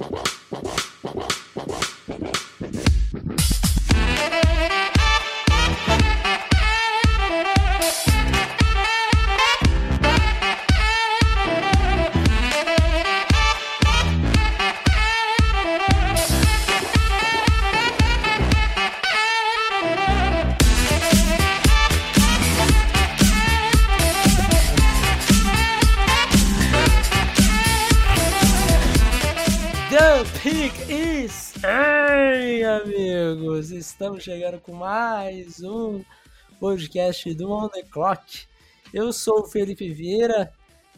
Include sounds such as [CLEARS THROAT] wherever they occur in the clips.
Wow. Estamos chegando com mais um podcast do On The Clock. Eu sou o Felipe Vieira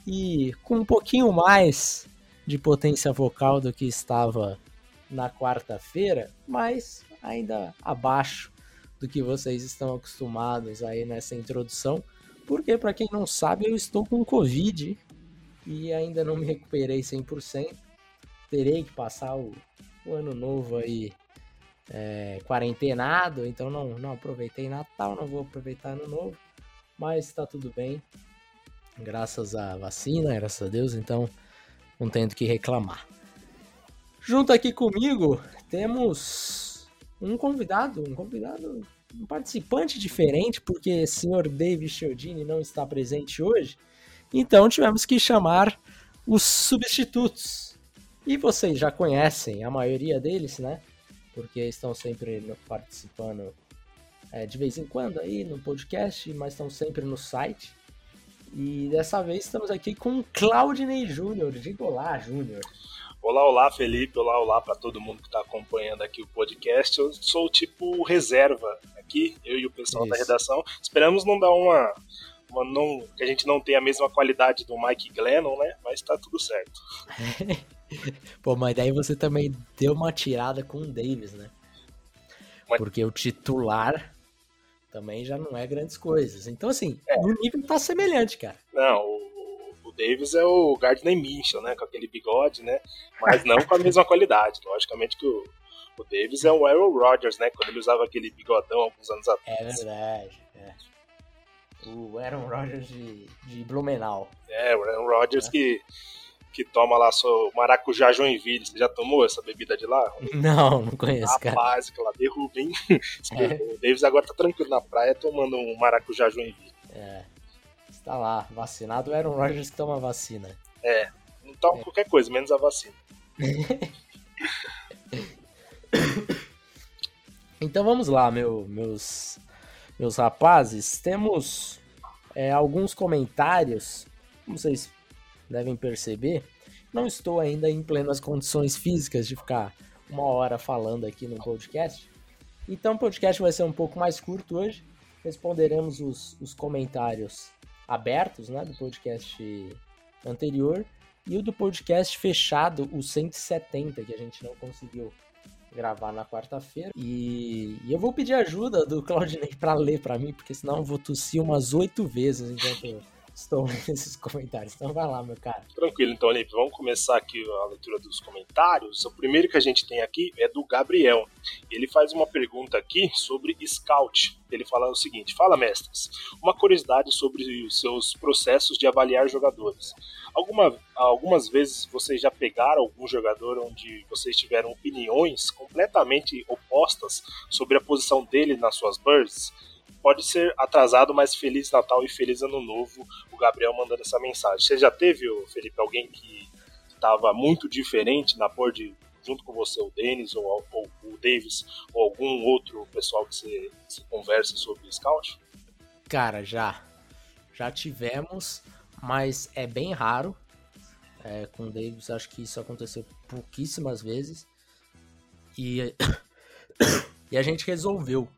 e com um pouquinho mais de potência vocal do que estava na quarta-feira, mas ainda abaixo do que vocês estão acostumados aí nessa introdução, porque para quem não sabe, eu estou com Covid e ainda não me recuperei 100% terei que passar o, o ano novo aí é, quarentenado, então não, não aproveitei Natal, não vou aproveitar ano novo, mas tá tudo bem, graças à vacina, graças a Deus, então não tenho que reclamar. Junto aqui comigo temos um convidado, um convidado, um participante diferente, porque o senhor David Chiodini não está presente hoje, então tivemos que chamar os substitutos. E vocês já conhecem a maioria deles, né? Porque estão sempre participando é, de vez em quando aí no podcast, mas estão sempre no site. E dessa vez estamos aqui com Claudinei Júnior. Diga olá, Júnior. Olá, olá, Felipe. Olá, olá para todo mundo que está acompanhando aqui o podcast. Eu sou tipo reserva aqui, eu e o pessoal Isso. da redação. Esperamos não dar uma, uma não, que a gente não tenha a mesma qualidade do Mike Glennon, né? Mas tá tudo certo. [LAUGHS] Pô, mas daí você também deu uma tirada com o Davis, né? Porque o titular também já não é grandes coisas. Então, assim, é. o nível tá semelhante, cara. Não, o, o Davis é o Gardner Minshew, né? Com aquele bigode, né? Mas não com a mesma qualidade. Logicamente que o, o Davis é o Aaron Rodgers, né? Quando ele usava aquele bigodão alguns anos atrás. É verdade, é. O Aaron Rodgers de, de Blumenau. É, o Aaron Rodgers é. que que toma lá seu maracujá Joinville. Você já tomou essa bebida de lá? Não, não conheço, cara. Rapaz, que lá derruba, hein? [LAUGHS] É. O Davis agora tá tranquilo na praia tomando um maracujá Joinville. É. Está lá, vacinado. Era um Rogers que toma vacina. É. Não toma é. qualquer coisa, menos a vacina. [LAUGHS] então vamos lá, meu, meus, meus rapazes. Temos é, alguns comentários. Como vocês devem perceber, não estou ainda em plenas condições físicas de ficar uma hora falando aqui no podcast. Então o podcast vai ser um pouco mais curto hoje. Responderemos os, os comentários abertos né, do podcast anterior e o do podcast fechado, o 170, que a gente não conseguiu gravar na quarta-feira. E, e, eu vou pedir ajuda do Claudinei para ler para mim, porque senão eu vou tossir umas oito vezes enquanto estou nesses comentários. Então vai lá, meu cara. Tranquilo, então, Olipe, vamos começar aqui a leitura dos comentários. O primeiro que a gente tem aqui é do Gabriel. Ele faz uma pergunta aqui sobre Scout. Ele fala o seguinte: Fala, mestres, uma curiosidade sobre os seus processos de avaliar jogadores. Alguma, algumas vezes vocês já pegaram algum jogador onde vocês tiveram opiniões completamente opostas sobre a posição dele nas suas birds? Pode ser atrasado, mas Feliz Natal e Feliz Ano Novo. O Gabriel mandando essa mensagem. Você já teve, Felipe, alguém que estava muito diferente na cor de junto com você, o Denis ou, ou, o Davis, ou algum outro pessoal que você, você conversa sobre scout? Cara, já. Já tivemos, mas é bem raro. É, com o Davis, acho que isso aconteceu pouquíssimas vezes. E, [COUGHS] e a gente resolveu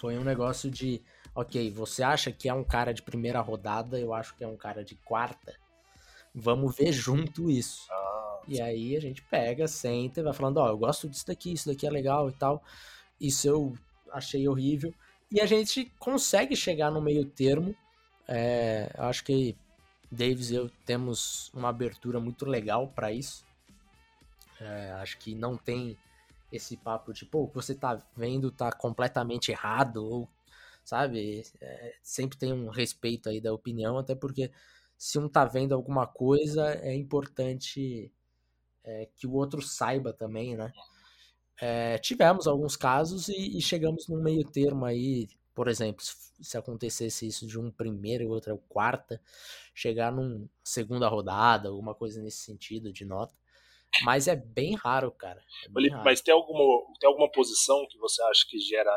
foi um negócio de, ok, você acha que é um cara de primeira rodada, eu acho que é um cara de quarta. Vamos ver junto isso. Ah, e aí a gente pega, senta e vai falando, ó, oh, eu gosto disso daqui, isso daqui é legal e tal. Isso eu achei horrível. E a gente consegue chegar no meio termo. É, eu acho que Davis e eu temos uma abertura muito legal para isso. É, acho que não tem esse papo pô, o que você tá vendo tá completamente errado, ou, sabe? É, sempre tem um respeito aí da opinião, até porque se um tá vendo alguma coisa, é importante é, que o outro saiba também, né? É, tivemos alguns casos e, e, chegamos num meio termo aí, por exemplo, se, se acontecesse isso de um primeiro e outro é o quarta, chegar numa segunda rodada, alguma coisa nesse sentido de nota. Mas é bem raro, cara. É bem raro. Mas tem alguma, tem alguma posição que você acha que gera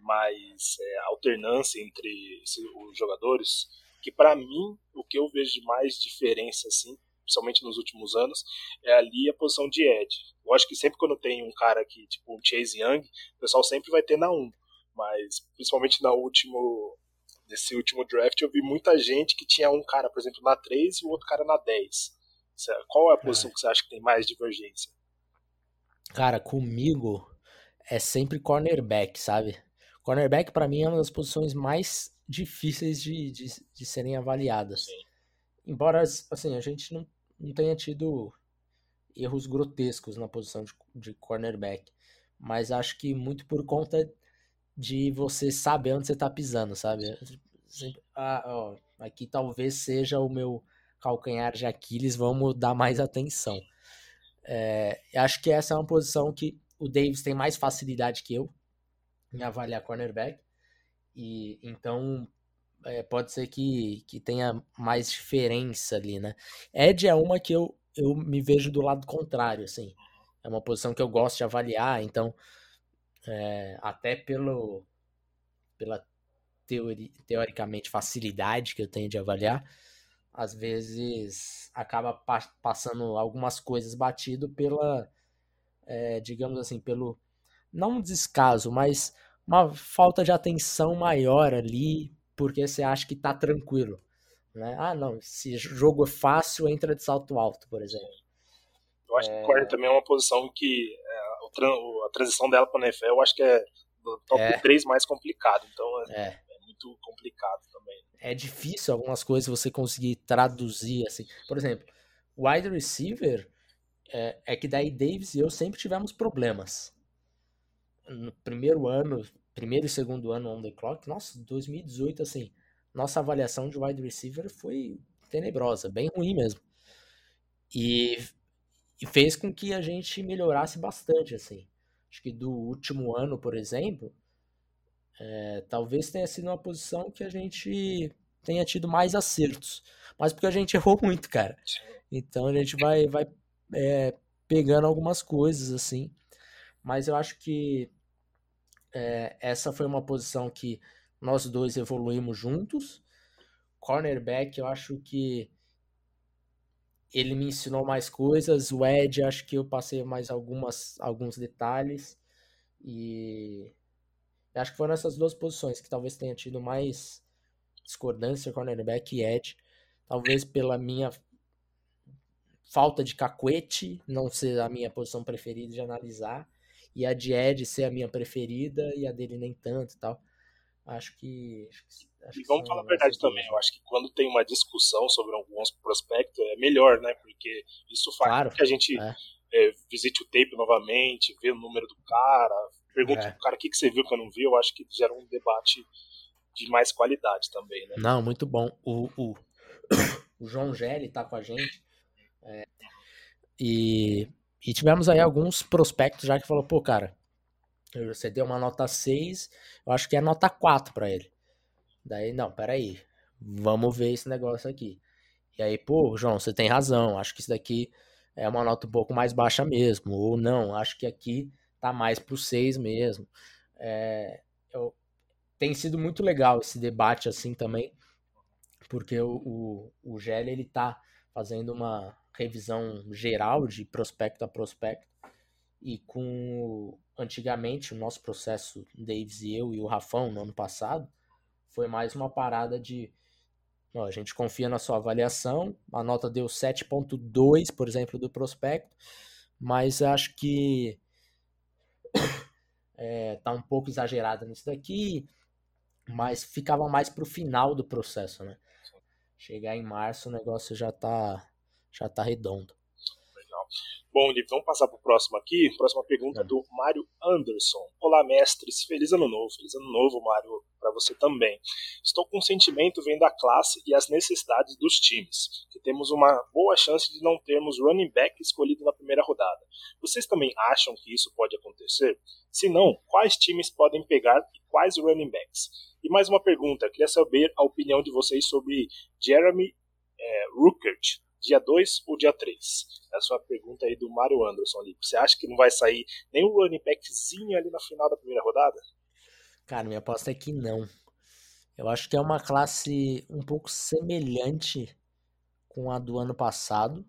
mais é, alternância entre os jogadores? Que para mim, o que eu vejo de mais diferença, assim, principalmente nos últimos anos, é ali a posição de Ed. Eu acho que sempre quando tem um cara aqui, tipo um Chase Young, o pessoal sempre vai ter na 1. Mas, principalmente na último, nesse último draft, eu vi muita gente que tinha um cara, por exemplo, na 3 e o outro cara na 10. Qual é a posição é. que você acha que tem mais divergência? Cara, comigo é sempre cornerback, sabe? Cornerback para mim é uma das posições mais difíceis de, de, de serem avaliadas. Sim. Embora, assim, a gente não, não tenha tido erros grotescos na posição de, de cornerback. Mas acho que muito por conta de você saber onde você tá pisando, sabe? Ah, ó, aqui talvez seja o meu calcanhar de Aquiles, vamos dar mais atenção. É, acho que essa é uma posição que o Davis tem mais facilidade que eu em avaliar cornerback. E então é, pode ser que, que tenha mais diferença ali, né? Ed é uma que eu, eu me vejo do lado contrário, assim. É uma posição que eu gosto de avaliar, então é, até pelo pela teori, teoricamente facilidade que eu tenho de avaliar, às vezes acaba pa passando algumas coisas batido pela, é, digamos assim, pelo não um descaso, mas uma falta de atenção maior ali, porque você acha que tá tranquilo. Né? Ah, não, se jogo é fácil, entra de salto alto, por exemplo. Eu acho é... que o corner também é uma posição que é, a transição dela para o NFL eu acho que é do top é. 3 mais complicado. Então é, é. é, muito complicado também. É difícil algumas coisas você conseguir traduzir assim. Por exemplo, wide receiver é, é que daí Davis e eu sempre tivemos problemas no primeiro ano, primeiro e segundo ano on the clock, nossa, 2018, assim, nossa avaliação de wide receiver foi tenebrosa, bem ruim mesmo. E, e fez com que a gente melhorasse bastante, assim. Acho que do último ano, por exemplo, é, talvez tenha sido uma posição que a gente tenha tido mais acertos. Mas porque a gente [LAUGHS] errou muito, cara. Então a gente vai, vai é, pegando algumas coisas, assim. Mas eu acho que é, essa foi uma posição que nós dois evoluímos juntos. Cornerback, eu acho que ele me ensinou mais coisas. O Ed, acho que eu passei mais algumas, alguns detalhes. E acho que foram essas duas posições que talvez tenha tido mais discordância, cornerback e Ed. Talvez pela minha falta de cacuete, não ser a minha posição preferida de analisar e a de Ed ser a minha preferida e a dele nem tanto e tal. Acho que. Acho e vamos falar a verdade também. Eu acho que quando tem uma discussão sobre alguns prospectos é melhor, né? Porque isso faz claro, que a gente é. É, visite o tape novamente, vê o número do cara, pergunta é. pro cara o que, que você viu que eu não vi. Eu acho que gera um debate de mais qualidade também, né? Não, muito bom. O, o, o João Gelli tá com a gente. É, e e tivemos aí alguns prospectos já que falou, pô, cara, você deu uma nota 6, eu acho que é nota 4 para ele. Daí, não, peraí, vamos ver esse negócio aqui. E aí, pô, João, você tem razão, acho que isso daqui é uma nota um pouco mais baixa mesmo. Ou não, acho que aqui tá mais pro 6 mesmo. É, eu, tem sido muito legal esse debate assim também, porque o, o, o Gelli, ele tá fazendo uma revisão geral de prospecto a prospecto. E com antigamente o nosso processo, Davis e eu e o Rafão no ano passado, foi mais uma parada de ó, a gente confia na sua avaliação, a nota deu 7.2, por exemplo, do prospecto, mas acho que é, tá um pouco exagerada nisso daqui, mas ficava mais pro final do processo, né? Chegar em março o negócio já tá já tá redondo. Bom, Liv, vamos passar para o próximo aqui. Próxima pergunta é. do Mário Anderson. Olá, mestres. Feliz ano novo. Feliz ano novo, Mário, para você também. Estou com um sentimento vendo a classe e as necessidades dos times, que temos uma boa chance de não termos running back escolhido na primeira rodada. Vocês também acham que isso pode acontecer? Se não, quais times podem pegar e quais running backs? E mais uma pergunta. Queria saber a opinião de vocês sobre Jeremy é, Ruckert, dia 2 ou dia 3? Essa é a pergunta aí do Mário Anderson ali. Você acha que não vai sair nenhum running backzinho ali na final da primeira rodada? Cara, minha aposta é que não. Eu acho que é uma classe um pouco semelhante com a do ano passado,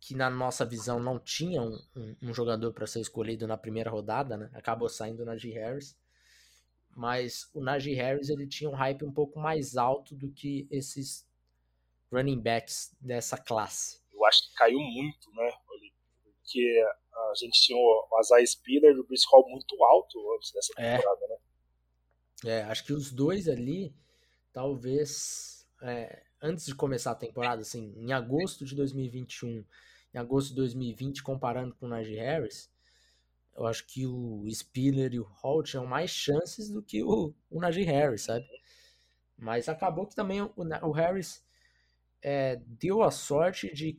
que na nossa visão não tinha um, um, um jogador para ser escolhido na primeira rodada, né? Acabou saindo na G. Harris. Mas o Najee Harris ele tinha um hype um pouco mais alto do que esses running backs dessa classe. Eu acho que caiu muito, né? Porque a gente tinha o Isaiah Spiller e o Bruce Hall muito alto antes dessa é. temporada, é. né? É, acho que os dois ali, talvez, é, antes de começar a temporada, assim, em agosto de 2021, em agosto de 2020, comparando com o Najee Harris, eu acho que o Spiller e o Hall tinham mais chances do que o, o Najee Harris, sabe? Mas acabou que também o, o Harris é, deu a sorte de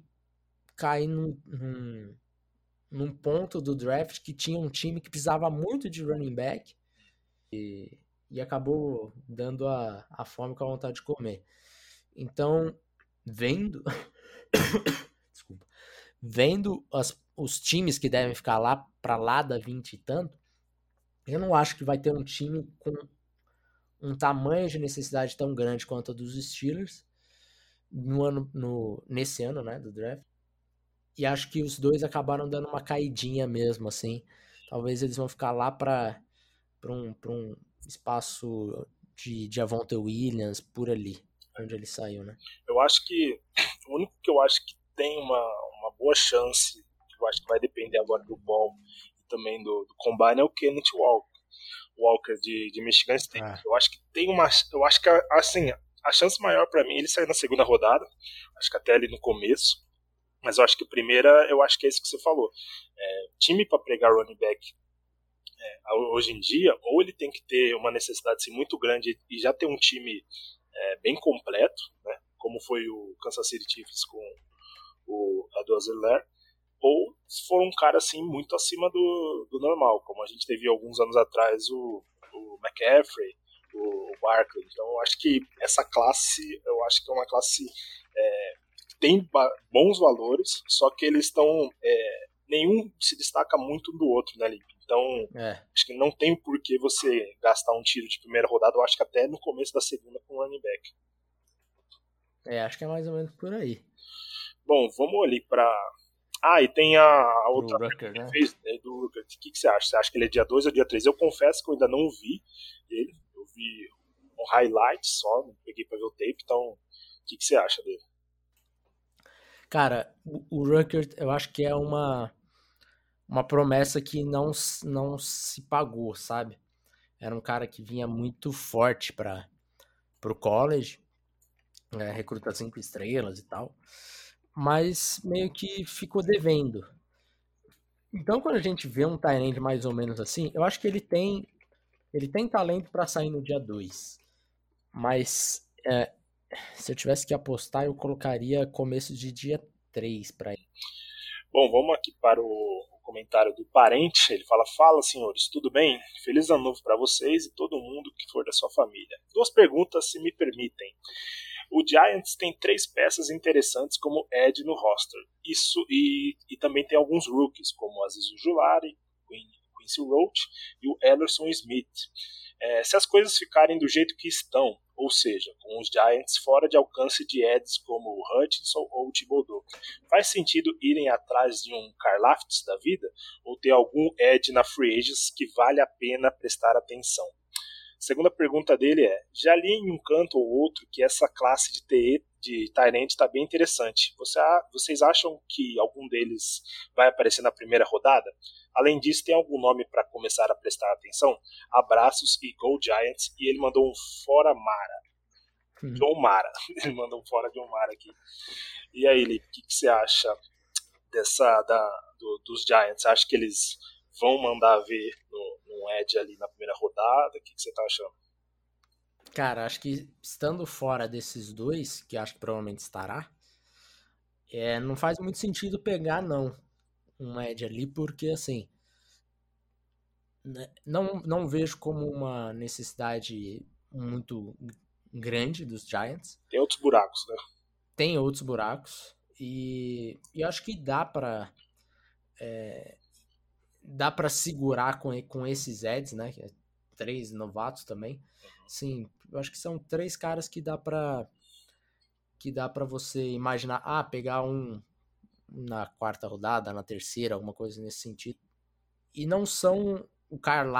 cair num, num, num, ponto do draft que tinha um time que precisava muito de running back e, e acabou dando a, a fome com a vontade de comer. Então, vendo. [COUGHS] Desculpa. Vendo as, os times que devem ficar lá para lá da 20 e tanto, eu não acho que vai ter um time com um tamanho de necessidade tão grande quanto a dos Steelers no ano, no, nesse ano, né, do draft. E acho que os dois acabaram dando uma caidinha mesmo, assim. Talvez eles vão ficar lá para um, um espaço de, de Avonte Williams, por ali, onde ele saiu, né? Eu acho que o único que eu acho que tem uma, uma boa chance, que eu acho que vai depender agora do ball e também do, do combine, é o Kenneth Walker. Walker de, de Michigan State. Ah. Eu acho que tem uma. Eu acho que, assim, a chance maior para mim é ele sair na segunda rodada, acho que até ali no começo. Mas eu acho que a primeira, eu acho que é isso que você falou. É, time para pregar running back é, hoje em dia, ou ele tem que ter uma necessidade assim, muito grande e já ter um time é, bem completo, né, como foi o Kansas City Chiefs com o Zeller, ou se for um cara assim muito acima do, do normal, como a gente teve alguns anos atrás o, o McCaffrey, o, Barkley. Então eu acho que essa classe, eu acho que é uma classe é, que tem bons valores, só que eles estão. É, nenhum se destaca muito um do outro, né, Lipe? Então, é. acho que não tem por que você gastar um tiro de primeira rodada, eu acho que até no começo da segunda com o running back. É, acho que é mais ou menos por aí. Bom, vamos ali para ah, e tem a, a outra do Rucker, né? fez, né, do Rucker. O que, que você acha? Você acha que ele é dia 2 ou dia 3? Eu confesso que eu ainda não vi ele vi um highlight só, não peguei pra ver o tape, então o que, que você acha dele? Cara, o, Rucker eu acho que é uma, uma promessa que não, não se pagou, sabe? Era um cara que vinha muito forte para o college, é, recruta cinco estrelas e tal, mas meio que ficou devendo. Então, quando a gente vê um Tyrande mais ou menos assim, eu acho que ele tem ele tem talento para sair no dia 2. Mas é, se eu tivesse que apostar, eu colocaria começo de dia 3 para ele. Bom, vamos aqui para o comentário do parente. Ele fala: Fala, senhores, tudo bem? Feliz ano novo para vocês e todo mundo que for da sua família. Duas perguntas, se me permitem. O Giants tem três peças interessantes como Ed no roster. Isso e, e também tem alguns rookies, como Aziz Julari, Quincy Roach e o Ellerson Smith. É, se as coisas ficarem do jeito que estão, ou seja, com os Giants fora de alcance de Eds como o Hutchinson ou o Thibodeau, faz sentido irem atrás de um Karlaftis da vida ou ter algum Ed na Free Agents que vale a pena prestar atenção? Segunda pergunta dele é: já li em um canto ou outro que essa classe de TE de Tyrant está bem interessante. Você, vocês acham que algum deles vai aparecer na primeira rodada? Além disso, tem algum nome para começar a prestar atenção? Abraços e Go Giants. E ele mandou um fora Mara. Hum. John Mara. [LAUGHS] Ele mandou um fora John Mara aqui. E aí, Lipe, o que, que, você acha dessa da, do, dos Giants? Acha que eles vão mandar ver no, no Edge ali na primeira rodada? O que, que você tá achando? Cara, acho que estando fora desses dois, que acho que provavelmente estará, é, não faz muito sentido pegar, não, um Edge ali, porque assim. Né, não, não vejo como uma necessidade muito grande dos Giants. Tem outros buracos, né? Tem outros buracos. E, e acho que dá para é, dá para segurar com, com esses Eds, né? É três novatos também. Sim, eu acho que são três caras que dá para que dá para você imaginar, ah, pegar um na quarta rodada, na terceira, alguma coisa nesse sentido. E não são o Karl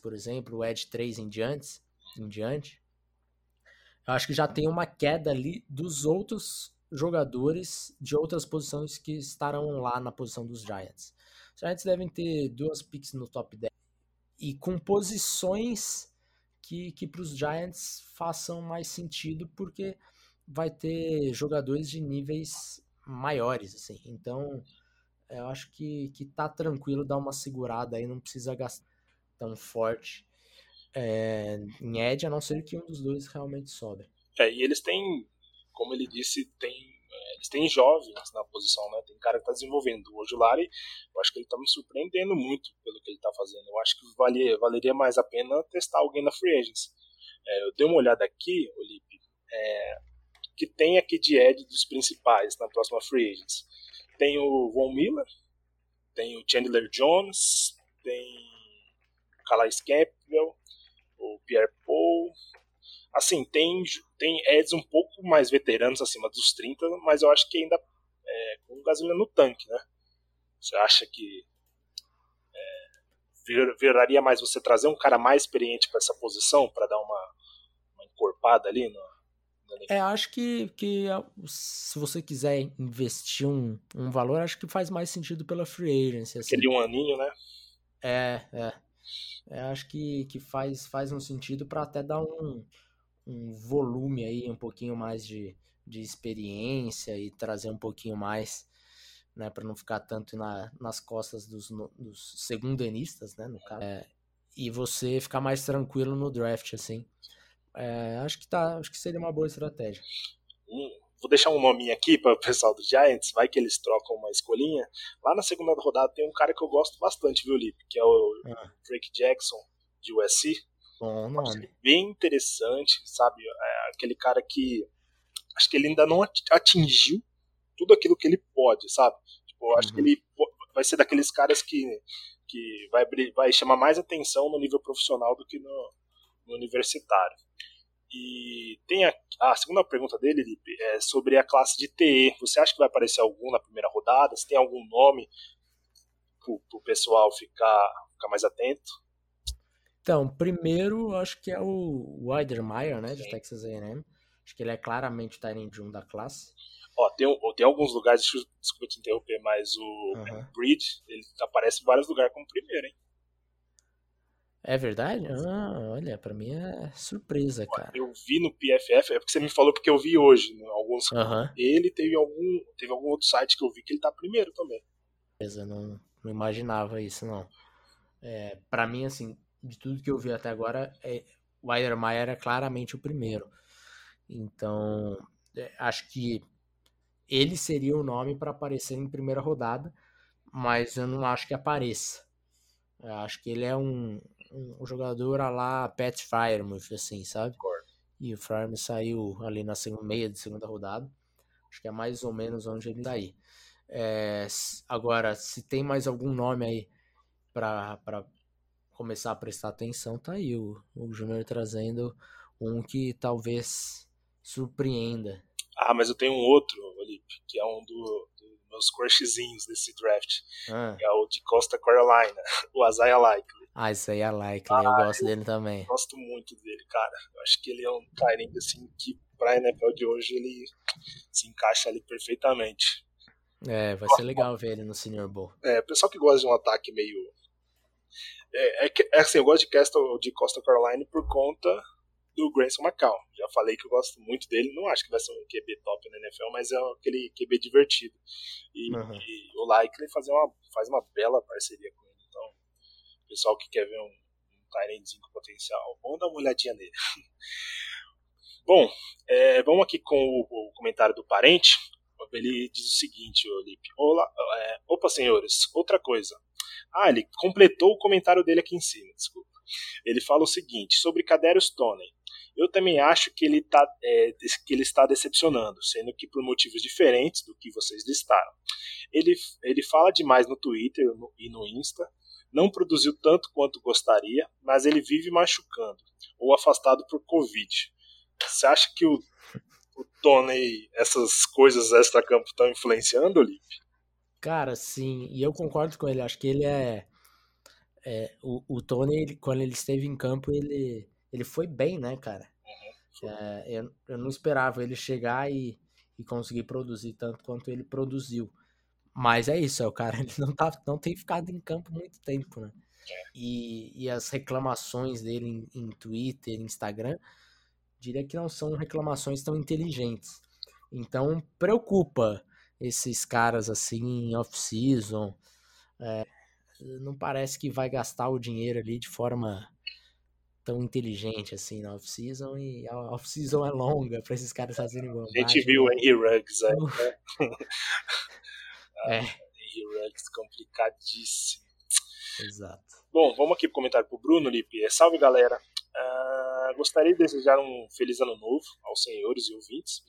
por exemplo, o Ed 3 em diante, em diante. Eu acho que já tem uma queda ali dos outros jogadores de outras posições que estarão lá na posição dos Giants. Os Giants devem ter duas picks no top 10 e com posições que, que para os Giants façam mais sentido, porque vai ter jogadores de níveis maiores, assim. Então, eu acho que, que tá tranquilo dar uma segurada aí, não precisa gastar tão forte é, em Edge, a não ser que um dos dois realmente sobe. É, e eles têm, como ele disse, tem, eles têm jovens na posição, né? Tem cara que tá desenvolvendo. O Ojulari, eu acho que ele tá me surpreendendo muito pelo que ele tá fazendo. Eu acho que valia, valeria mais a pena testar alguém na Free Agents. É, eu dei uma olhada aqui, Olipe, é, que tem aqui de Ed dos principais na próxima Free Agents. Tem o Von Miller, tem o Chandler Jones, tem o Calais Campbell, o Pierre Paul. Assim, tem, tem Eds um pouco mais veteranos, acima dos 30, mas eu acho que ainda é, com gasolina no tanque, né? Você acha que é, vir, viraria mais você trazer um cara mais experiente para essa posição, para dar uma, uma encorpada ali no, é, acho que, que se você quiser investir um, um valor, acho que faz mais sentido pela free agency. Assim. Aquele um aninho, né? É, é. é acho que, que faz, faz um sentido para até dar um, um volume aí, um pouquinho mais de, de experiência e trazer um pouquinho mais, né, para não ficar tanto na, nas costas dos, dos segundanistas, né, no caso. É, e você ficar mais tranquilo no draft, assim. É, acho que tá, acho que seria uma boa estratégia. Hum, vou deixar um nominho aqui para o pessoal do Giants, vai que eles trocam uma escolinha. Lá na segunda rodada tem um cara que eu gosto bastante, viu, Lipe? Que é o ah. Drake Jackson, de USC. Bom nome. Bem interessante, sabe? É aquele cara que acho que ele ainda não atingiu tudo aquilo que ele pode, sabe? Tipo, acho uhum. que ele vai ser daqueles caras que, que vai, vai chamar mais atenção no nível profissional do que no, no universitário. E tem a, a, segunda pergunta dele, Lipe, é sobre a classe de TE. Você acha que vai aparecer algum na primeira rodada? Se tem algum nome para o pessoal ficar, ficar mais atento? Então, primeiro, acho que é o Weidermeyer, né, de Sim. Texas A&M. Acho que ele é claramente o Tyrant 1 da classe. Ó, tem, tem alguns lugares, desculpa te interromper, mas o uhum. Bridge, ele aparece em vários lugares como primeiro, hein? É verdade? Ah, olha, pra mim é surpresa, cara. Eu vi no PFF, é porque você me falou porque eu vi hoje, né, alguns. Uhum. Ele teve algum, teve algum outro site que eu vi que ele tá primeiro também. Beleza, não, não imaginava isso, não. É, pra mim, assim, de tudo que eu vi até agora, é, o Weidermeyer é claramente o primeiro. Então, é, acho que ele seria o nome para aparecer em primeira rodada, mas eu não acho que apareça. Eu acho que ele é um, um, jogador a lá Pat Fryermuth, assim, sabe? E o Fryermuth saiu ali na segunda, meia de segunda rodada. Acho que é mais ou menos onde ele tá aí. É, agora, se tem mais algum nome aí para começar a prestar atenção, tá aí o, o Júnior trazendo um que talvez surpreenda. Ah, mas eu tenho um outro, Felipe, que é um do, dos meus crushzinhos desse draft. Ah. É o de Costa Carolina, [LAUGHS] o Isaiah Likely. Ah, isso aí é like, ah, eu gosto eu dele também. Gosto muito dele, cara. Eu acho que ele é um Tyrant assim que pra NFL de hoje ele se encaixa ali perfeitamente. É, vai ser legal ver ele no Senior Bowl. É, pessoal que gosta de um ataque meio. É, é, é assim, eu gosto de Costa, de Costa Carolina por conta do Grayson McCall. Já falei que eu gosto muito dele, não acho que vai ser um QB top na NFL, mas é aquele QB divertido. E, uhum. e o Likely faz uma, faz uma bela parceria com ele. Então, pessoal que quer ver um, um Tyrantzinho com potencial, vamos dar uma olhadinha nele. [LAUGHS] Bom, é, vamos aqui com o, o, comentário do parente. Ele diz o seguinte, Olipe. Olá, é, opa, senhores, outra coisa. Ah, ele completou o comentário dele aqui em cima, desculpa. Ele fala o seguinte sobre Cadérios Tony. Eu também acho que ele, tá, é, que ele está decepcionando, sendo que por motivos diferentes do que vocês listaram. Ele, ele fala demais no Twitter e no Insta, não produziu tanto quanto gostaria, mas ele vive machucando ou afastado por Covid. Você acha que o, o Tony, essas coisas extra-campo estão influenciando, Lipe? Cara, sim, e eu concordo com ele. Acho que ele é. é o, o Tony, ele, quando ele esteve em campo, ele ele foi bem, né, cara? Uhum, é, eu, eu, não esperava ele chegar e, e conseguir produzir tanto quanto ele produziu. Mas é isso, é o cara [LAUGHS] ele não, tá, não tem ficado em campo muito tempo, né? É. E, e as reclamações dele em, em Twitter, Instagram, diria que não são reclamações tão inteligentes. Então preocupa esses caras assim em off-season. É, não parece que vai gastar o dinheiro ali de forma tão inteligente assim na off-season e a off-season é longa para esses caras fazerem bobagem. A gente viu o Henry Ruggs aí, né? [LAUGHS] é. [LAUGHS] Henry Ruggs complicadíssimo. Exato. Bom, vamos aqui pro comentário pro Bruno Lipe. Salve galera. Uh, gostaria de desejar um feliz ano novo aos senhores e ouvintes.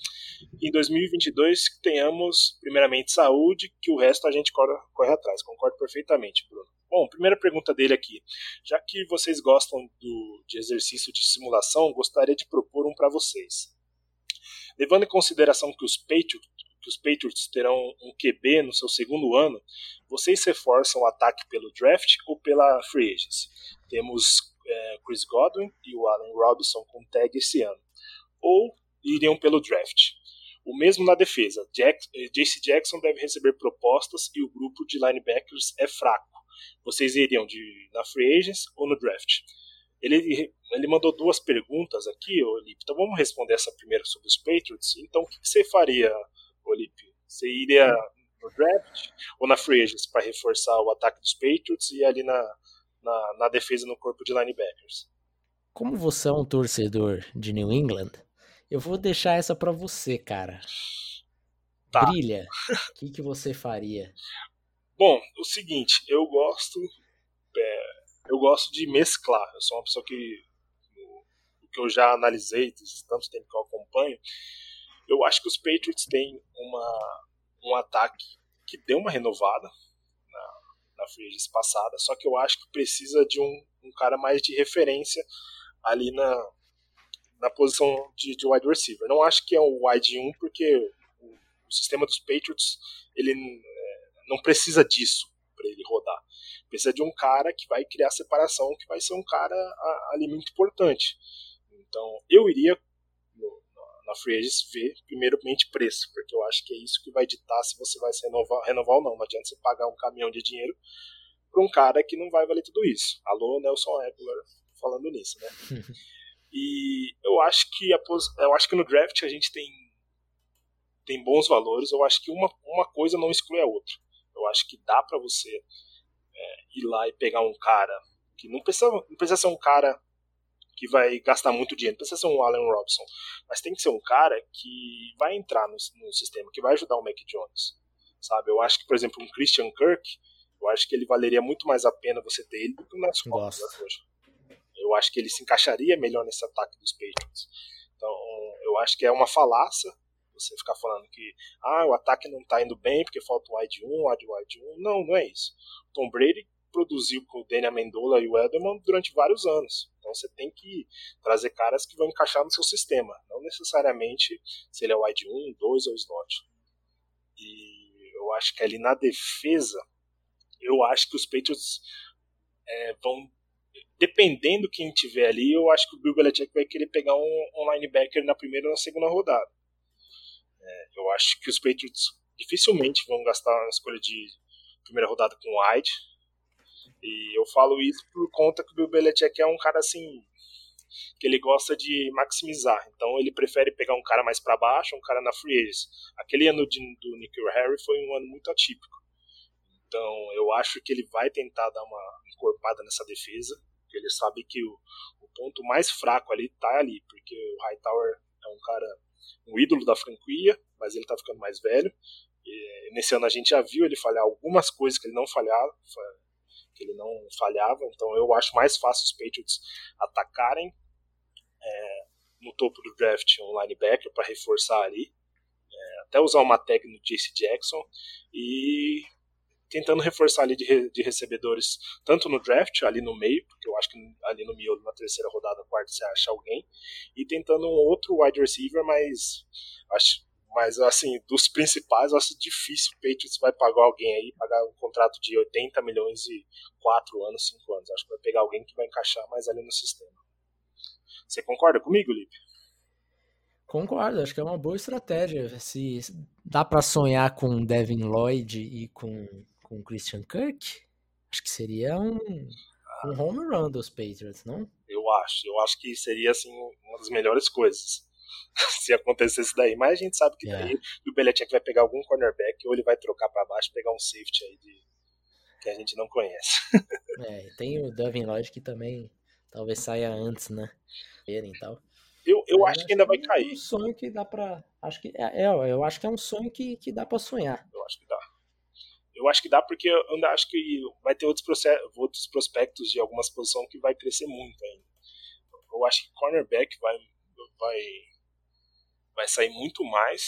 Em 2022 tenhamos, primeiramente, saúde, que o resto a gente corre, corre atrás. Concordo perfeitamente, Bruno. Bom, primeira pergunta dele aqui. Já que vocês gostam do, de exercício de simulação, gostaria de propor um para vocês. Levando em consideração que os, Patriots, que os Patriots terão um QB no seu segundo ano, vocês reforçam o ataque pelo draft ou pela free agency? Temos é, Chris Godwin e o Allen Robinson com tag esse ano. Ou iriam pelo draft? O mesmo na defesa. Jack, eh, JC Jackson deve receber propostas e o grupo de linebackers é fraco vocês iriam de, na free agents ou no draft? Ele, ele mandou duas perguntas aqui, Olipe. Então vamos responder essa primeira sobre os Patriots. Então o que você faria, Olipe? Você iria no draft ou na free agents para reforçar o ataque dos Patriots e ali na, na, na defesa no corpo de linebackers? Como você é um torcedor de New England, eu vou deixar essa para você, cara. Tá. Brilha. O [LAUGHS] que, que você faria? Bom, o seguinte, eu gosto. É, eu gosto de mesclar. Eu sou uma pessoa que. O que eu já analisei, tanto tempo que eu acompanho, eu acho que os Patriots têm uma, um ataque que deu uma renovada na, free passada, só que eu acho que precisa de um, um cara mais de referência ali na, na posição de, de wide receiver. Não acho que é o wide 1, porque o, o sistema dos Patriots ele não precisa disso para ele rodar. Precisa de um cara que vai criar separação, que vai ser um cara ali muito importante. Então, eu iria na Free Agents ver, primeiramente, preço, porque eu acho que é isso que vai ditar se você vai se renovar, renovar ou não. Não adianta você pagar um caminhão de dinheiro para um cara que não vai valer tudo isso. Alô, Nelson Eckler falando nisso, né? [LAUGHS] e eu acho que a, eu acho que no draft a gente tem tem bons valores. Eu acho que uma, uma coisa não exclui a outra. Eu acho que dá para você é, ir lá e pegar um cara que não precisa, não precisa ser um cara que vai gastar muito dinheiro, não precisa ser um Allen Robson, mas tem que ser um cara que vai entrar no, no sistema, que vai ajudar o Mac Jones, sabe? Eu acho que, por exemplo, um Christian Kirk, eu acho que ele valeria muito mais a pena você ter ele do que o Nelson hoje. Eu acho que ele se encaixaria melhor nesse ataque dos Patriots. Então, eu acho que é uma falácia você ficar falando que ah, o ataque não está indo bem porque falta o wide 1, wide wide 1. Não, não é isso. Tom Brady produziu com o Danny Amendola e o Edelman durante vários anos. Então você tem que trazer caras que vão encaixar no seu sistema, não necessariamente se ele é wide 1, 2 ou slot. E eu acho que ali na defesa, eu acho que os Patriots é, vão dependendo quem tiver ali, eu acho que o Bill Belichick vai querer pegar um, um linebacker na primeira ou na segunda rodada. É, eu acho que os Patriots dificilmente vão gastar uma escolha de primeira rodada com Hyde. E eu falo isso por conta que o Bill Belichick é um cara assim que ele gosta de maximizar. Então ele prefere pegar um cara mais para baixo, um cara na free agents. Aquele ano de, do Nikhil Harry foi um ano muito atípico. Então eu acho que ele vai tentar dar uma encorpada nessa defesa. Ele sabe que o, o ponto mais fraco ali tá ali, porque o Hightower é um cara, um ídolo da franquia, mas ele tá ficando mais velho. E nesse ano a gente já viu ele falhar algumas coisas que ele não falhava, que ele não falhava. Então eu acho mais fácil os Patriots atacarem é, no topo do draft um linebacker para reforçar ali, é, até usar uma tag no JC Jackson e tentando reforçar ali de, de, recebedores, tanto no draft, ali no meio, porque eu acho que ali no miolo, na terceira rodada, quarta, você acha alguém, e tentando um outro wide receiver, mas acho, mas assim, dos principais, eu acho difícil o Patriots vai pagar alguém aí, pagar um contrato de 80 milhões e 4 anos, 5 anos. Acho que vai pegar alguém que vai encaixar mais ali no sistema. Você concorda comigo, Lipe? Concordo, acho que é uma boa estratégia. Se dá para sonhar com Devin Lloyd e com com Christian Kirk, acho que seria um, um home run dos Patriots, não? Eu acho, eu acho que seria assim uma das melhores coisas [LAUGHS] se acontecesse daí. Mas a gente sabe que daí o Belichick vai pegar algum cornerback ou ele vai trocar para baixo, pegar um safety aí de, que a gente não conhece. é, tem o Devin Lloyd que também talvez saia antes, né? E tal. Eu, eu acho que ainda vai cair. É um sonho que dá pra. Acho que é, é, eu acho que é um sonho que, que dá pra sonhar. Eu acho que dá. Eu acho que dá porque eu ainda acho que vai ter outros, outros prospectos de algumas posições que vai crescer muito ainda. Eu acho que cornerback vai, vai, vai sair muito mais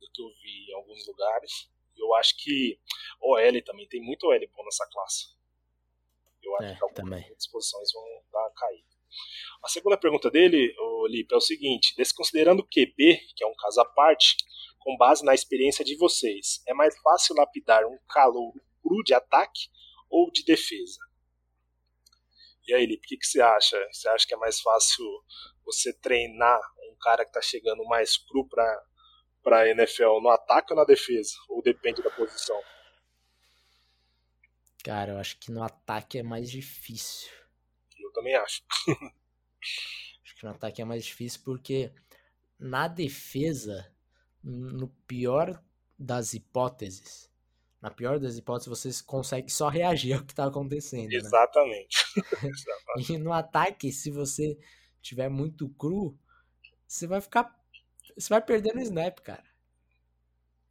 do que eu vi em alguns lugares. Eu acho que OL também tem muito OL bom nessa classe. Eu acho é, que algumas disposições vão dar caída. A segunda pergunta dele, Lipe, é o seguinte: desconsiderando o QB, que é um caso à parte, com base na experiência de vocês, é mais fácil lapidar um calor cru de ataque ou de defesa? E aí, Lipe, o que, que você acha? Você acha que é mais fácil você treinar cara que está chegando mais cru para para a NFL no ataque ou na defesa? Ou depende da posição? Cara, eu acho que no ataque é mais difícil. Eu também acho. [LAUGHS] acho que no ataque é mais difícil porque na defesa no pior das hipóteses, na pior das hipóteses, você consegue só reagir ao que está acontecendo. Exatamente. [LAUGHS] Né? e no ataque, se você tiver muito cru, você vai ficar. Você vai perder no snap, cara.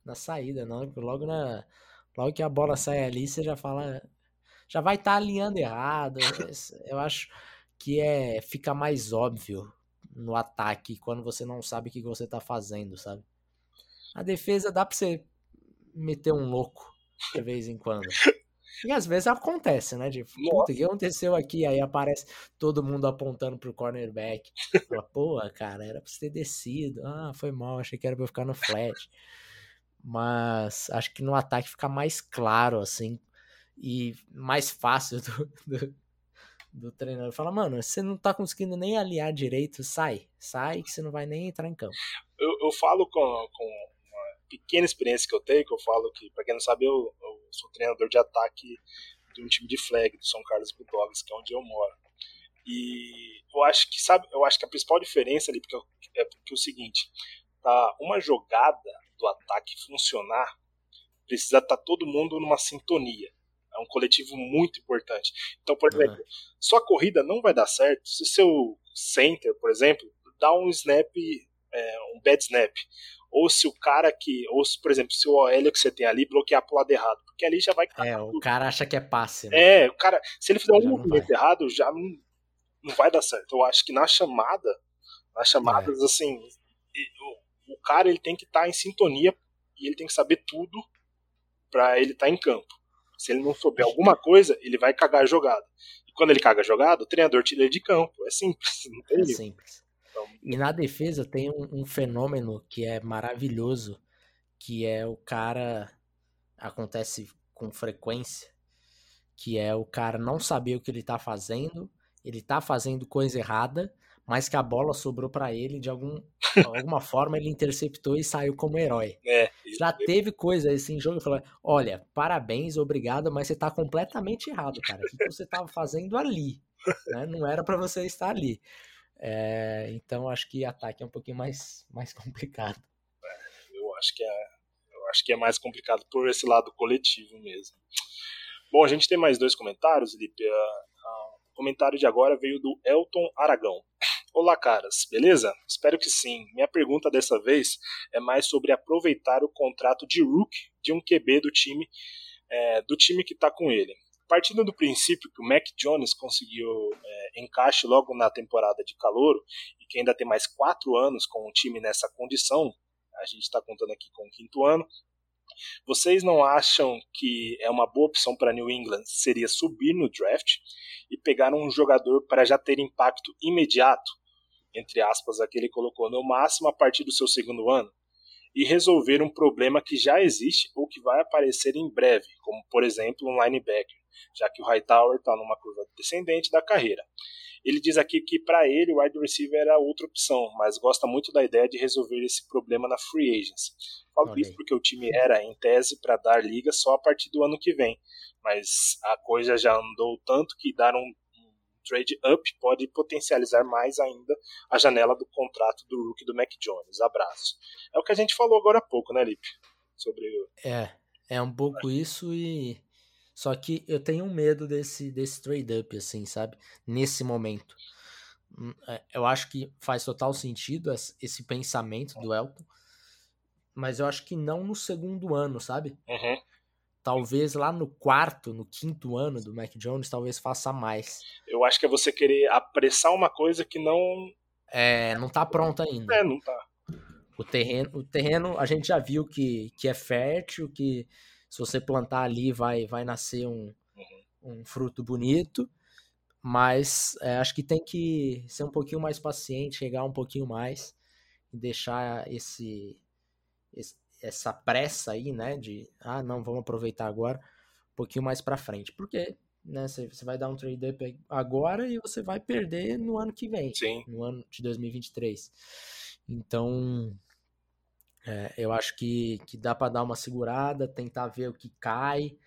Na saída, não. Logo na. Logo que a bola sai ali, você já fala. Já vai estar tá alinhando errado. Eu acho que é fica mais óbvio no ataque quando você não sabe o que você está fazendo, sabe? A defesa dá pra você meter um louco de vez em quando. E às vezes acontece, né? De puta, o que aconteceu aqui? Aí aparece todo mundo apontando pro cornerback. Fala, pô, cara, era pra você ter descido. Ah, foi mal, achei que era pra eu ficar no flat. Mas acho que no ataque fica mais claro, assim, e mais fácil do, do, do treinador. Fala, mano, você não tá conseguindo nem aliar direito, sai. Sai que você não vai nem entrar em campo. Eu, eu falo com, com pequena experiência que eu tenho, que eu falo que, para quem não sabe, eu, eu, sou treinador de ataque de um time de flag do São Carlos Bulldogs, que é onde eu moro. E eu acho que, sabe, eu acho que a principal diferença ali porque é porque é o seguinte, tá uma jogada do ataque funcionar, precisa estar tá todo mundo numa sintonia. É um coletivo muito importante. Então, por exemplo, uhum. sua corrida não vai dar certo se seu center, por exemplo, dá um snap, é, um bad snap ou se o cara que, ou se, por exemplo, se o OL que você tem ali bloquear pro lado errado, porque ali já vai É, o cara acha que é passe, né? É, o cara, se ele fizer um movimento errado, já não, não vai dar certo. Eu acho que na chamada, nas chamadas, é. assim, o, o, cara ele tem que estar tá em sintonia e ele tem que saber tudo para ele estar tá em campo. Se ele não souber alguma coisa, ele vai cagar a jogada. E quando ele caga a jogada, o treinador tira ele de campo. É simples, [LAUGHS] não tem É simples. E na defesa tem um, um, fenômeno que é maravilhoso, que é o cara acontece com frequência, que é o cara não saber o que ele tá fazendo, ele tá fazendo coisa errada, mas que a bola sobrou para ele de algum, alguma [LAUGHS] forma ele interceptou e saiu como herói. É, Já teve coisa assim em jogo, falou: "Olha, parabéns, obrigado, mas você tá completamente errado, cara. O que você tava fazendo ali? [LAUGHS] Né? Não era para você estar ali." É, então acho que ataque é um pouquinho mais, [LAUGHS] mais complicado. É, eu acho que é, eu acho que é mais complicado por esse lado coletivo mesmo. Bom, a gente tem mais dois comentários, Felipe. O comentário de agora veio do Elton Aragão. [CLEARS THROAT] Olá, caras, beleza? Espero que sim. Minha pergunta dessa vez é mais sobre aproveitar o contrato de Rook de um QB do time, é, do time que está com ele. Partindo do princípio que o Mac Jones conseguiu é, encaixe logo na temporada de calouro e que ainda tem mais quatro anos com o time nessa condição, a gente está contando aqui com o quinto ano, vocês não acham que é uma boa opção para New England? Seria subir no draft e pegar um jogador para já ter impacto imediato, entre aspas, aquele ele colocou no máximo a partir do seu segundo ano, e resolver um problema que já existe ou que vai aparecer em breve, como por exemplo um linebacker, já que o Hightower está numa curva descendente da carreira. Ele diz aqui que para ele o wide receiver era outra opção, mas gosta muito da ideia de resolver esse problema na free agency. Falo isso porque o time era, em tese, para dar liga só a partir do ano que vem, mas a coisa já andou tanto que dar um, trade up pode potencializar mais ainda a janela do contrato do rookie do Mac Jones. Abraço. É o que a gente falou agora há pouco, né, Lipe? Sobre. É, é um pouco isso e só que eu tenho um medo desse, desse trade-up, assim, sabe? Nesse momento. Hum, é, eu acho que faz total sentido esse pensamento do Elton, mas eu acho que não no segundo ano, sabe? Uhum. Talvez lá no quarto, no quinto ano do Mac Jones, talvez faça mais. Eu acho que é você querer apressar uma coisa que não. É, não tá pronta ainda. É, não tá. O terreno, o terreno a gente já viu que, que é fértil, que se você plantar ali vai, vai nascer um, uhum. um fruto bonito, mas é, acho que tem que ser um pouquinho mais paciente, chegar um pouquinho mais e deixar esse, esse essa pressa aí, né, de ah, não, vamos aproveitar agora, um pouquinho mais para frente, porque né, você, você vai dar um trade up agora e você vai perder no ano que vem, Sim. no ano de 2023. Então, é, eu acho que, que dá para dar uma segurada, tentar ver o que cai.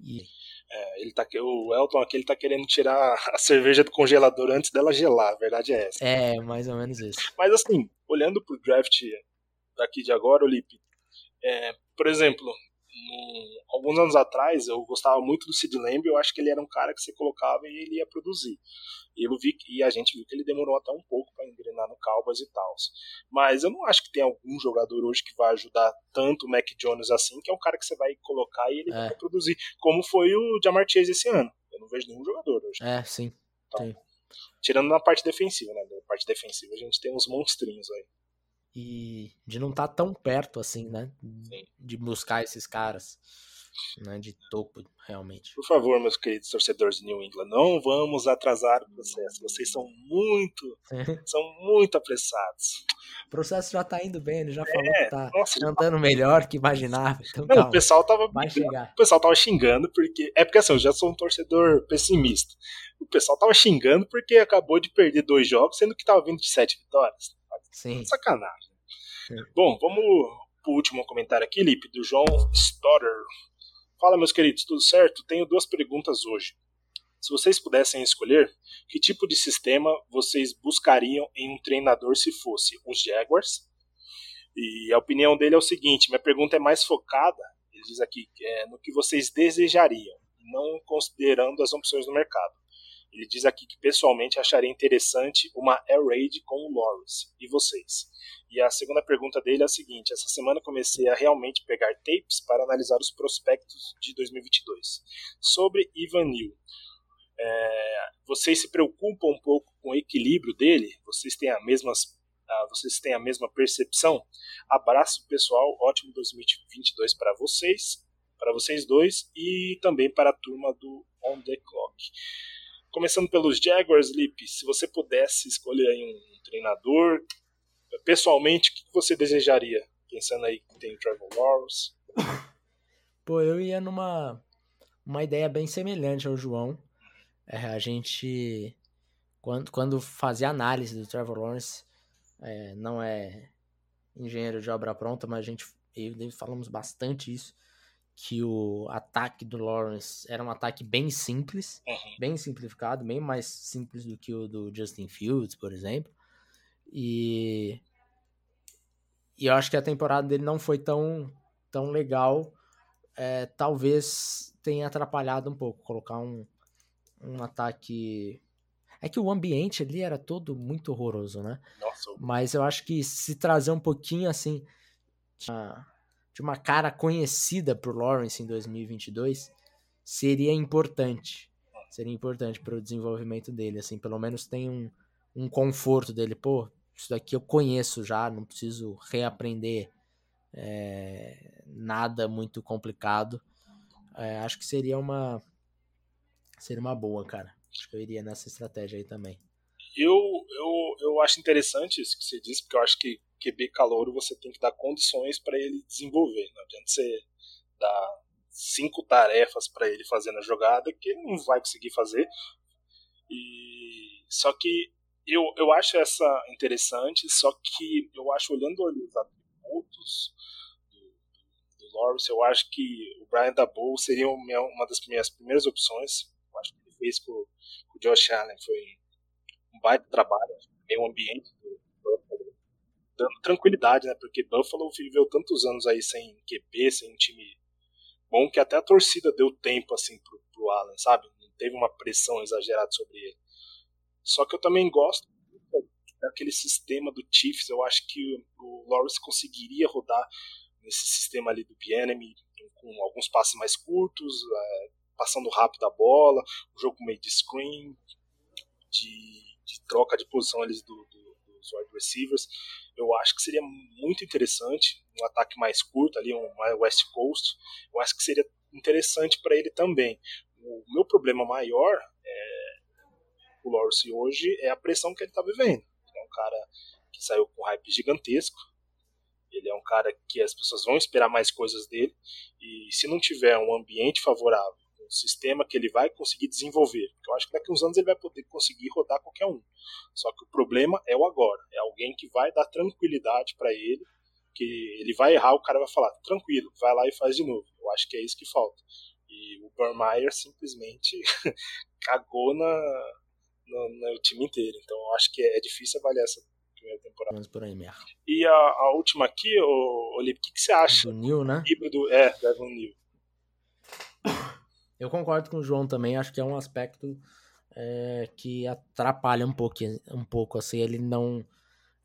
E... É, ele tá, o Elton aqui ele tá querendo tirar [LAUGHS] a cerveja do congelador antes dela gelar, a verdade é essa. É, mais ou menos isso. Mas assim, olhando pro draft daqui de agora, Olipe, é, por exemplo, alguns anos atrás eu gostava muito do Sid Lamb, eu acho que ele era um cara que você colocava e ele ia produzir. E, eu vi, e a gente viu que ele demorou até um pouco para engrenar no Cowboys e tal. Mas eu não acho que tem algum jogador hoje que vai ajudar tanto o Mac Jones assim, que é um cara que você vai colocar e ele é. vai produzir, como foi o Jamar Chase esse ano. Eu não vejo nenhum jogador hoje. É, sim. Então. Tirando na parte defensiva, né? Na parte defensiva a gente tem uns monstrinhos aí e de não estar tá tão perto assim, né? Sim. De buscar esses caras, né? De topo, realmente. Por favor, meus queridos torcedores de New England, não vamos atrasar o processo. Vocês são muito, [LAUGHS] são muito apressados. O processo já tá indo bem, ele já é, falou que tá nossa, andando melhor que imaginava. Então, não, calma, o pessoal tava vai chegar. O pessoal tava xingando porque é porque assim, eu já sou um torcedor pessimista. O pessoal tava xingando porque acabou de perder dois jogos, sendo que tava vindo de sete vitórias. Sim. Sacanagem. Sim. Bom, vamos pro último comentário aqui, Lipe, do João Stotter. Fala, meus queridos, tudo certo? Tenho duas perguntas hoje. Se vocês pudessem escolher, que tipo de sistema vocês buscariam em um treinador se fosse os Jaguars? E a opinião dele é o seguinte: minha pergunta é mais focada, ele diz aqui, é, no que vocês desejariam, não considerando as opções do mercado. Ele diz aqui que pessoalmente acharia interessante uma Air Raid com o Lawrence. E vocês? E a segunda pergunta dele é a seguinte: essa semana comecei a realmente pegar tapes para analisar os prospectos de 2022. Sobre Ivan New. É, vocês se preocupam um pouco com o equilíbrio dele? Vocês têm a mesma, vocês têm a mesma percepção? Abraço pessoal, ótimo 2022 para vocês, para vocês dois e também para a turma do On the Clock. Começando pelos Jaguars, Lipe, se você pudesse escolher aí um treinador, pessoalmente, o que você desejaria? Pensando aí que tem o Trevor Lawrence. Pô, eu ia numa uma ideia bem semelhante ao João. É, a gente, quando, quando fazia análise do Trevor Lawrence, é, não é engenheiro de obra pronta, mas a gente, eu falamos bastante isso, que o ataque do Lawrence era um ataque bem simples, Uhum. bem simplificado, bem mais simples do que o do Justin Fields, por exemplo. E, e eu acho que a temporada dele não foi tão, tão legal. É, talvez tenha atrapalhado um pouco colocar um, um ataque. É que o ambiente ali era todo muito horroroso, né? Nossa, Mas eu acho que se trazer um pouquinho assim uma, de uma cara conhecida pro Lawrence em 2022 seria importante. Seria importante para o desenvolvimento dele, assim, pelo menos tem um, um conforto dele. Pô, isso daqui eu conheço já, não preciso reaprender é, nada muito complicado. É, acho que seria uma seria uma boa, cara. Acho que eu iria nessa estratégia aí também. Eu, eu, eu acho interessante isso que você disse, porque eu acho que QB calouro você tem que dar condições para ele desenvolver. Não adianta você dar cinco tarefas para ele fazer na jogada que ele não vai conseguir fazer. E só que eu, eu acho essa interessante, só que eu acho olhando os atributos do, do Lawrence, eu acho que o Brian Dabow seria uma das minhas primeiras opções. Eu acho que ele fez com, com o Josh Allen foi um baita trabalho, meio ambiente dando tranquilidade, né? Porque Buffalo viveu tantos anos aí sem QB, sem time bom, que até a torcida deu tempo assim pro, pro Allen, sabe? Não teve uma pressão exagerada sobre ele. Só que eu também gosto daquele sistema do Chiefs, eu acho que o Lawrence conseguiria rodar nesse sistema ali do Bienemy, com alguns passes mais curtos, é, passando rápido a bola, um jogo meio de screen, de, de troca de posição ali do, do, dos wide receivers. Eu acho que seria muito interessante um ataque mais curto ali, um West Coast. Eu acho que seria interessante para ele também. O meu problema maior é o Lawrence hoje é a pressão que ele está vivendo. É um cara que saiu com hype gigantesco. Ele é um cara que as pessoas vão esperar mais coisas dele. E se não tiver um ambiente favorável, um sistema que ele vai conseguir desenvolver, eu acho que daqui a uns anos ele vai poder conseguir rodar qualquer um. Só que o problema é o agora. É alguém que vai dar tranquilidade para ele, que ele vai errar, o cara vai falar, tranquilo, vai lá e faz de novo. Eu acho que é isso que falta. E o Burmeyer simplesmente [LAUGHS] cagou na, no, no, time inteiro. Então eu acho que é, difícil avaliar essa primeira temporada. Vamos por aí mesmo. E a, a última aqui, Olívio, o que, que você acha? Do Neil, né? Do híbrido, é, Devon Neil. Eu concordo com o João também, acho que é um aspecto é, que atrapalha um pouco, um pouco assim, ele não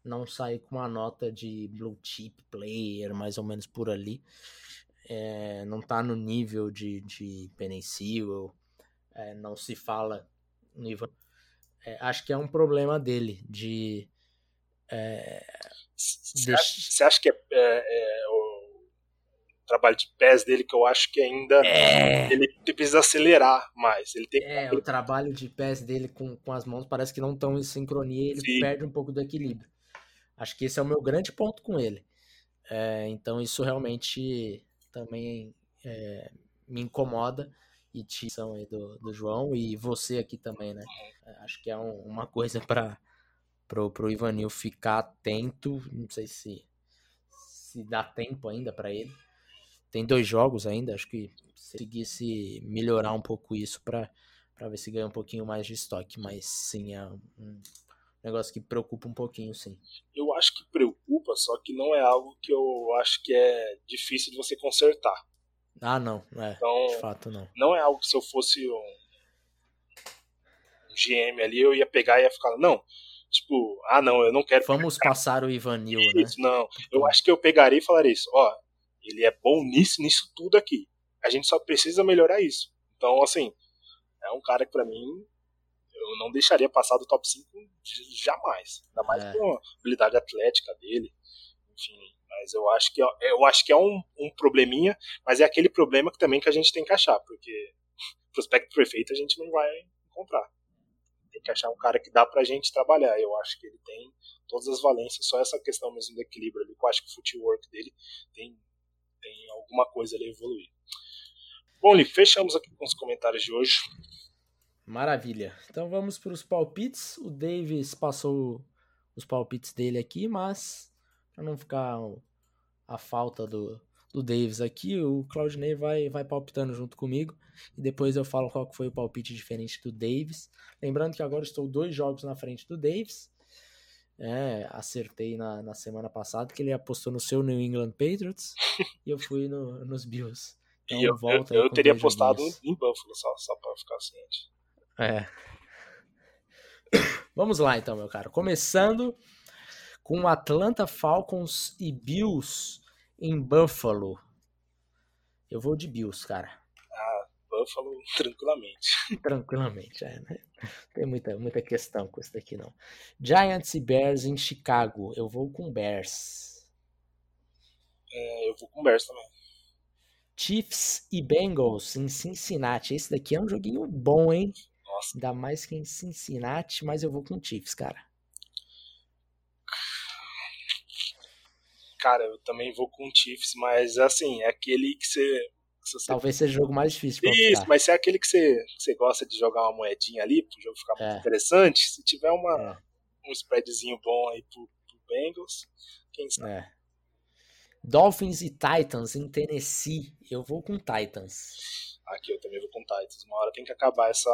não sair com uma nota de blue chip player, mais ou menos por ali. É, não tá no nível de, de Penicil, é, não se fala nível. É, acho que é um problema dele de. Você é, acha, acha, que é, é, o trabalho de pés dele que eu acho que ainda É. ele precisa acelerar mais. Ele tem É, o trabalho de pés dele com, com as mãos parece que não estão em sincronia e ele Sim. perde um pouco do equilíbrio. Acho que esse é o meu grande ponto com ele. É, então isso realmente também é, me incomoda e são aí do, do João e você aqui também, né? Acho que é um- uma coisa [LAUGHS] para pro, pro Ivanil ficar atento. Não sei se se dá tempo ainda para ele. Tem dois jogos ainda, acho que se conseguisse melhorar um pouco isso para ver se ganha um pouquinho mais de estoque, mas sim é um negócio que preocupa um pouquinho, sim. Eu acho que preocupa, só que não é algo que eu acho que é difícil de você consertar. Ah, não, é, Então, de fato não. não é algo que se eu fosse um, um GM ali, eu ia pegar e ia ficar, não, tipo, ah não, eu não quero Vamos passar o Ivanil, né? isso, não. Eu acho que eu pegaria e falaria isso, ó, ele é bom nisso, nisso tudo aqui. A gente só precisa melhorar isso. Então, assim, é um cara que pra mim eu não deixaria passar do top 5 jamais. Ainda mais É. com a habilidade atlética dele. Enfim, mas eu acho que é- eu acho que é um, um probleminha, mas é aquele problema que também que a gente tem que achar, porque [LAUGHS] prospecto perfeito a gente não vai encontrar. Tem que achar um cara que dá pra gente trabalhar. Eu acho que ele tem todas as valências, só essa questão mesmo do equilíbrio ali, que eu acho que o footwork dele tem, tem alguma coisa ali a evoluir. Bom, Li, fechamos aqui com os comentários de hoje. Maravilha. Então vamos para os palpites. O Davis passou os palpites dele aqui, mas para não ficar a falta do, do Davis aqui, o Claudinei vai, vai palpitando junto comigo. E depois eu falo qual foi o palpite diferente do Davis. Lembrando que agora estou dois jogos na frente do Davis. É, acertei na, na semana passada que ele apostou no seu New England Patriots [LAUGHS] e eu fui no, nos Bills. Então, e eu, eu, eu teria apostado em Buffalo, só, só pra ficar ciente. É. [COUGHS] Vamos lá então, meu caro. Começando com Atlanta Falcons e Bills em Buffalo. Eu vou de Bills, cara. Ah, Buffalo [LAUGHS] tranquilamente. tranquilamente, é, né? Tem muita, muita questão com isso daqui, não. Giants e Bears em Chicago. Eu vou com Bears. É, eu vou com Bears também. Chiefs e Bengals em Cincinnati. Esse daqui é um joguinho bom, hein? Nossa. Ainda mais que em Cincinnati, mas eu vou com Chiefs, cara. Cara, eu também vou com Chiefs, mas assim, é aquele que você. Você... Talvez seja o jogo mais difícil. Isso, mas se é aquele que você, você gosta de jogar uma moedinha ali, pro jogo ficar muito é. interessante, se tiver uma, é. um spreadzinho bom aí pro, pro Bengals, quem sabe. É. Dolphins e Titans em Tennessee. Eu vou com Titans. Aqui eu também vou com Titans. Uma hora tem que acabar essa,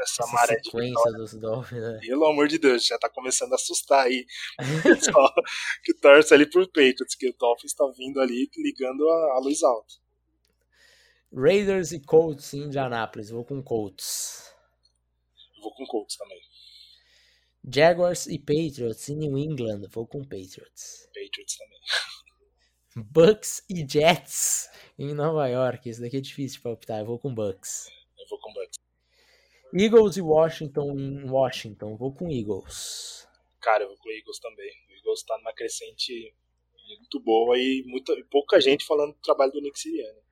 essa, essa maré de vitória. dos Dolphins, né? Pelo amor de Deus, já tá começando a assustar aí. [LAUGHS] Só que torce ali por Patriots, que o Dolphins tá vindo ali ligando a, a luz alta. Raiders e Colts em Indianapolis. Vou com Colts. Vou com Colts também. Jaguars e Patriots em New England. Vou com Patriots. Patriots também. [LAUGHS] Bucks e Jets em Nova York. Isso daqui é difícil para optar. Eu vou com Bucks. Eu vou com Bucks. Eagles e Washington em Washington. Vou com Eagles. Cara, eu vou com Eagles também. O Eagles tá numa crescente muito boa e muita, pouca gente falando do trabalho do Nick Sirianni.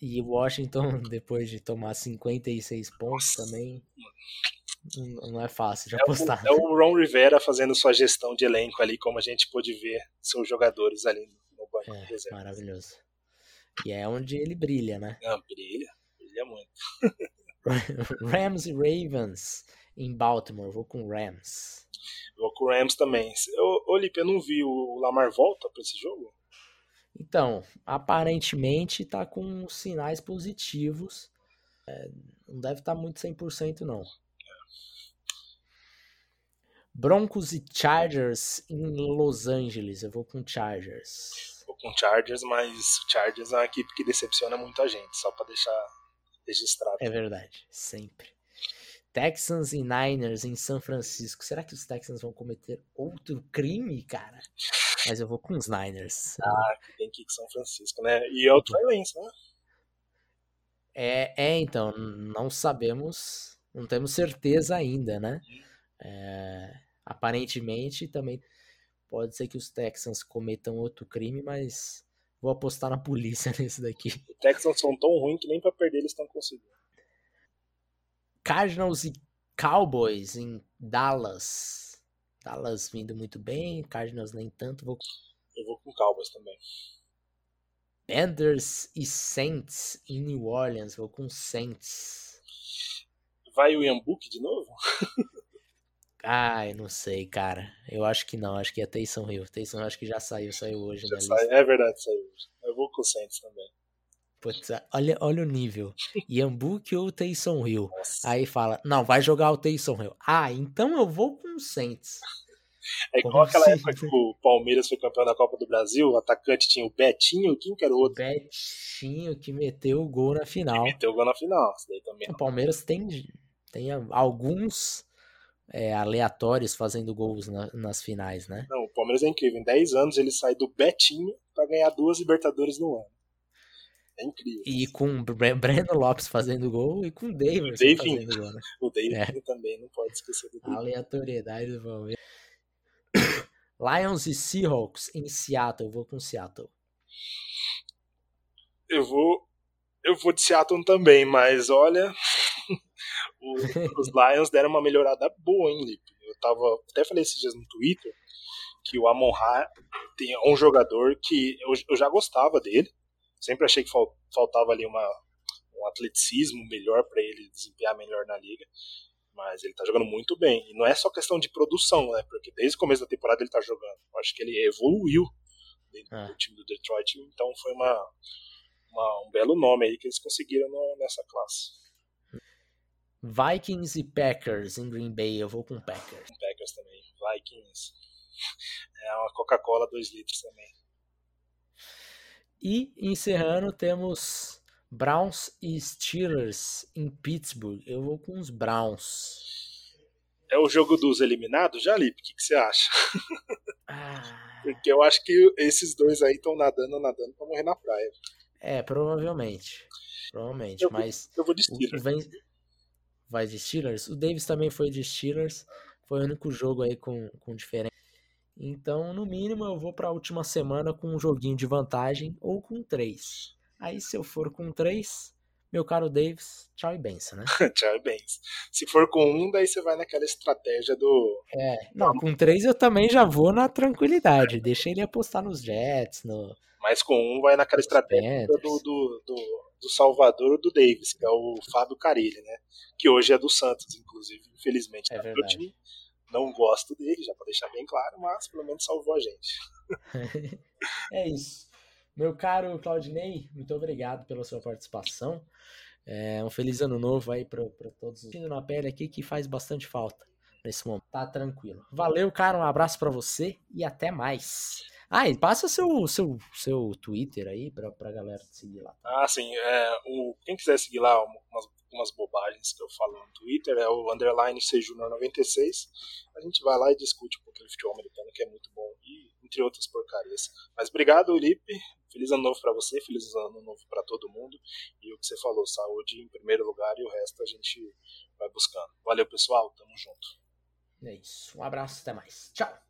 E Washington, [LAUGHS] depois de tomar 56 pontos Nossa. também, não é fácil de é apostar. O, é o Ron Rivera fazendo sua gestão de elenco ali, como a gente pôde ver seus jogadores ali no banco é, Maravilhoso. E é onde ele brilha, né? Não, brilha, brilha muito. [LAUGHS] Rams e Ravens em Baltimore. Vou com Rams. Vou com Rams também. Ô, Lipe, eu não vi o Lamar volta para esse jogo? Então, aparentemente tá com sinais positivos. É, não deve estar tá muito 100% não. Broncos e Chargers em Los Angeles. Eu vou com Chargers. Vou com Chargers, mas Chargers é uma equipe que decepciona muito a gente, só para deixar registrado. É verdade, sempre. Texans e Niners em São Francisco. Será que os Texans vão cometer outro crime, cara? Mas eu vou com os Niners. Ah, tem que ir com São Francisco, né? E é o Trey Lance, né? É, é, então, não sabemos, não temos certeza ainda, né? É, aparentemente também pode ser que os Texans cometam outro crime, mas Vou apostar na polícia [LAUGHS] nesse daqui. Os Texans são tão ruins que nem pra perder eles estão conseguindo. Cardinals e Cowboys em Dallas. Dallas vindo muito bem, Cardinals nem tanto. Vou... Eu vou com Cowboys também. Panthers e Saints em New Orleans. Vou com Saints. Vai o Book de novo? Ai, não sei, cara. Eu acho que não. Acho que é Taysom Hill. Taysom acho que já saiu, saiu hoje. Já é verdade, saiu hoje. Eu vou com o Saints também. Putz, olha, olha o nível. Yambuki ou Taysom Hill? Nossa. Aí fala, não, vai jogar o Taysom Hill. Ah, então eu vou com o Saints. É igual aquela época que o Palmeiras foi campeão da Copa do Brasil, o atacante tinha o Betinho, quem que era o outro? Betinho que meteu o gol na final. Que meteu o gol na final. O Palmeiras tem, tem alguns é, aleatórios fazendo gols na, nas finais, né? Não, o Palmeiras é incrível. Em 10 anos ele sai do Betinho para ganhar duas Libertadores no ano. É incrível. E com Breno Lopes fazendo gol e com o Davis fazendo gol, né? O Davis é. também, não pode esquecer do. Aleatoriedade do Palmeiras. [COUGHS] Lions e Seahawks em Seattle. Eu vou com Seattle. Eu vou. Eu vou de Seattle também, mas olha. [LAUGHS] os Lions deram uma melhorada boa, hein, Lipe? Eu tava. Até falei esses dias no Twitter que o Amon Ra tem um jogador que eu, eu já gostava dele. Sempre achei que faltava ali uma, um atleticismo melhor para ele desempenhar melhor na liga. Mas ele tá jogando muito bem. E não é só questão de produção, né? Porque desde o começo da temporada ele tá jogando. Eu acho que ele evoluiu dentro ah. do time do Detroit. Então foi uma, uma, um belo nome aí que eles conseguiram no, nessa classe. Vikings e Packers em Green Bay, eu vou com Packers. Packers também. Vikings. [LAUGHS] É uma Coca-Cola 2 litros também. E encerrando, temos Browns e Steelers em Pittsburgh. Eu vou com os Browns. É o jogo dos eliminados, já, Lipe? O que, que você acha? [LAUGHS] Ah. Porque eu acho que esses dois aí estão nadando, nadando pra morrer na praia. É, provavelmente. Provavelmente, eu, mas. Eu vou de Steelers. Vem... Vai de Steelers? O Davis também foi de Steelers. Foi o único jogo aí com, com diferença. Então, no mínimo, eu vou para a última semana com um joguinho de vantagem ou com três. Aí, se eu for com três, meu caro Davis, tchau e benção, né? [LAUGHS] tchau e benção. Se for com um, daí você vai naquela estratégia do. É, não, com três eu também já vou na tranquilidade. Deixa ele apostar nos Jets, no. Mas com um vai naquela estratégia do, do, do, do Salvador do Davis, que é o Fábio Carilli, né? Que hoje é do Santos, inclusive, infelizmente. É verdade. Não gosto dele, já para deixar bem claro, mas pelo menos salvou a gente. [LAUGHS] é isso. Meu caro Claudinei, muito obrigado pela sua participação. É um feliz ano novo aí para todos os na pele aqui que faz bastante falta nesse momento. Tá tranquilo. Valeu, cara. Um abraço para você e até mais. Ah, e passa seu, seu, seu Twitter aí pra, pra galera seguir lá. Ah, sim. É, o, quem quiser seguir lá umas, umas bobagens que eu falo no Twitter é o underline Sejunor96. A gente vai lá e discute um pouquinho de futebol americano, que é muito bom, e entre outras porcarias. Mas obrigado, Lipe. Feliz ano novo para você, feliz ano novo para todo mundo. E o que você falou, saúde em primeiro lugar e o resto a gente vai buscando. Valeu, pessoal. Tamo junto. É isso. Um abraço, até mais. Tchau.